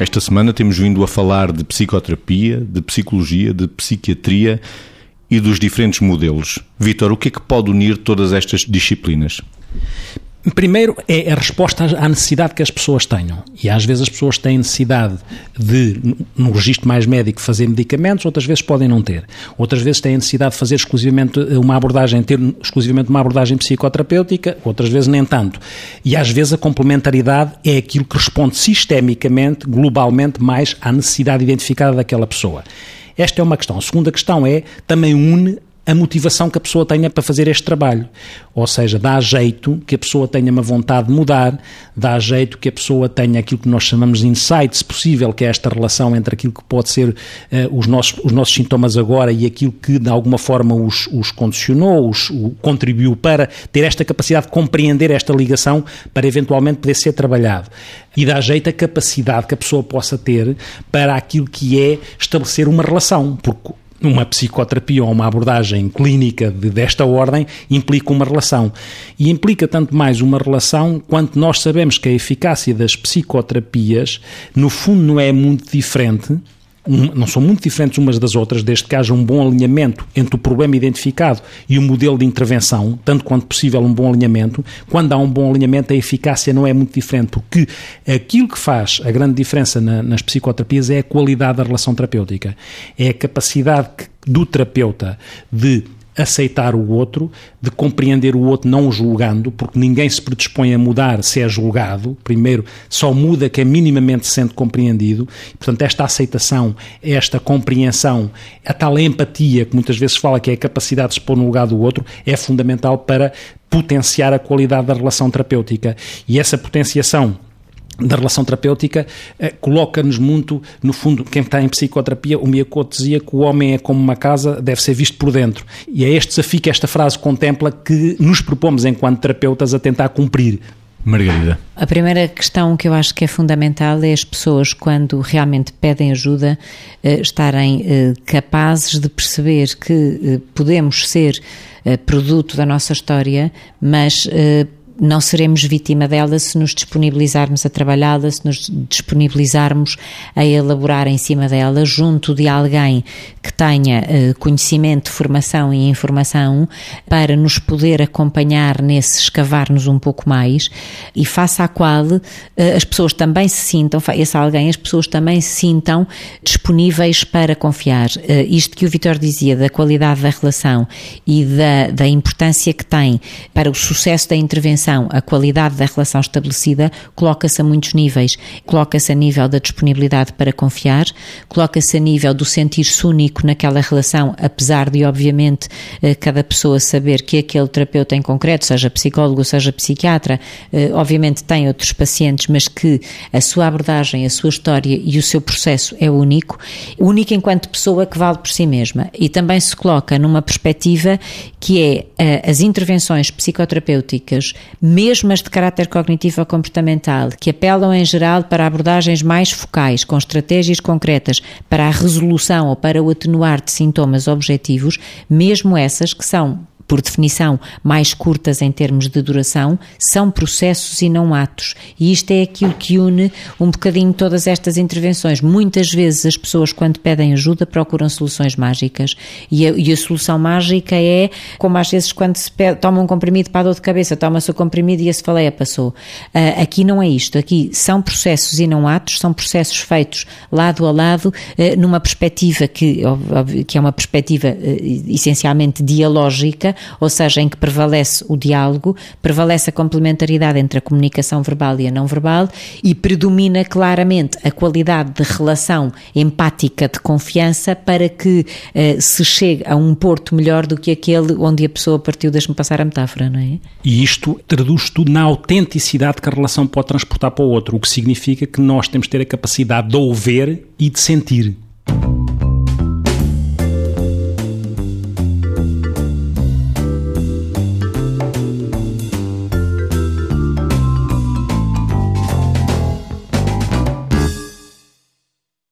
Esta semana temos vindo a falar de psicoterapia, de psicologia, de psiquiatria e dos diferentes modelos. Vítor, o que é que pode unir todas estas disciplinas? Primeiro é a resposta à necessidade que as pessoas tenham. E às vezes as pessoas têm necessidade de, no registro mais médico, fazer medicamentos, outras vezes podem não ter. Outras vezes têm necessidade de fazer exclusivamente uma abordagem, ter exclusivamente uma abordagem psicoterapêutica, outras vezes nem tanto. E às vezes a complementaridade é aquilo que responde sistemicamente, globalmente, mais à necessidade identificada daquela pessoa. Esta é uma questão. A segunda questão é também une a motivação que a pessoa tenha para fazer este trabalho. Ou seja, dá jeito que a pessoa tenha uma vontade de mudar, dá jeito que a pessoa tenha aquilo que nós chamamos de insight, se possível, que é esta relação entre aquilo que pode ser uh, os, nossos, os nossos sintomas agora e aquilo que de alguma forma os, os condicionou, os o, contribuiu para ter esta capacidade de compreender esta ligação para eventualmente poder ser trabalhado. E dá jeito a capacidade que a pessoa possa ter para aquilo que é estabelecer uma relação, porque uma psicoterapia ou uma abordagem clínica de, desta ordem implica uma relação. E implica tanto mais uma relação quanto nós sabemos que a eficácia das psicoterapias, no fundo, não é muito diferente não são muito diferentes umas das outras, desde que haja um bom alinhamento entre o problema identificado e o modelo de intervenção, tanto quanto possível um bom alinhamento. Quando há um bom alinhamento, a eficácia não é muito diferente, porque aquilo que faz a grande diferença na, nas psicoterapias é a qualidade da relação terapêutica. É a capacidade do terapeuta de aceitar o outro, de compreender o outro não o julgando, porque ninguém se predispõe a mudar se é julgado. Primeiro, só muda que é minimamente se sente compreendido. Portanto, esta aceitação, esta compreensão, a tal empatia que muitas vezes fala que é a capacidade de se pôr no lugar do outro, é fundamental para potenciar a qualidade da relação terapêutica. E essa potenciação da relação terapêutica eh, coloca-nos muito, no fundo, quem está em psicoterapia, o Miyakoto dizia que o homem é como uma casa, deve ser visto por dentro. E é este desafio que esta frase contempla que nos propomos, enquanto terapeutas, a tentar cumprir. Margarida. A primeira questão que eu acho que é fundamental é as pessoas, quando realmente pedem ajuda, eh, estarem eh, capazes de perceber que eh, podemos ser produto da nossa história, mas não seremos vítima dela se nos disponibilizarmos a trabalhá-la, se nos disponibilizarmos a elaborar em cima dela, junto de alguém que tenha uh, conhecimento, formação e informação para nos poder acompanhar nesse escavar-nos um pouco mais e face à qual uh, as pessoas também se sintam, esse alguém, as pessoas também se sintam disponíveis para confiar. Uh, isto que o Vitor dizia da qualidade da relação e da, da importância que tem para o sucesso da intervenção relação, a qualidade da relação estabelecida, coloca-se a muitos níveis. Coloca-se a nível da disponibilidade para confiar, coloca-se a nível do sentir-se único naquela relação, apesar de, obviamente, eh, cada pessoa saber que aquele terapeuta em concreto, seja psicólogo, seja psiquiatra, eh, obviamente tem outros pacientes, mas que a sua abordagem, a sua história e o seu processo é único, único enquanto pessoa que vale por si mesma. E também se coloca numa perspectiva que é eh, as intervenções psicoterapêuticas mesmo as de caráter cognitivo ou comportamental, que apelam em geral para abordagens mais focais, com estratégias concretas para a resolução ou para o atenuar de sintomas objetivos, mesmo essas que são por definição, mais curtas em termos de duração, são processos e não atos. E isto é aquilo que une um bocadinho todas estas intervenções. Muitas vezes as pessoas, quando pedem ajuda, procuram soluções mágicas. E a, e a solução mágica é, como às vezes quando se pede, toma um comprimido para a dor de cabeça, toma-se o comprimido e a cefaleia passou. Uh, aqui não é isto. Aqui são processos e não atos, são processos feitos lado a lado, uh, numa perspectiva que, que é uma perspectiva uh, essencialmente dialógica, ou seja, em que prevalece o diálogo, prevalece a complementaridade entre a comunicação verbal e a não verbal e predomina claramente a qualidade de relação empática de confiança para que uh, se chegue a um porto melhor do que aquele onde a pessoa partiu, deixe-me passar a metáfora, não é? E isto traduz tudo na autenticidade que a relação pode transportar para o outro, o que significa que nós temos de ter a capacidade de ouvir e de sentir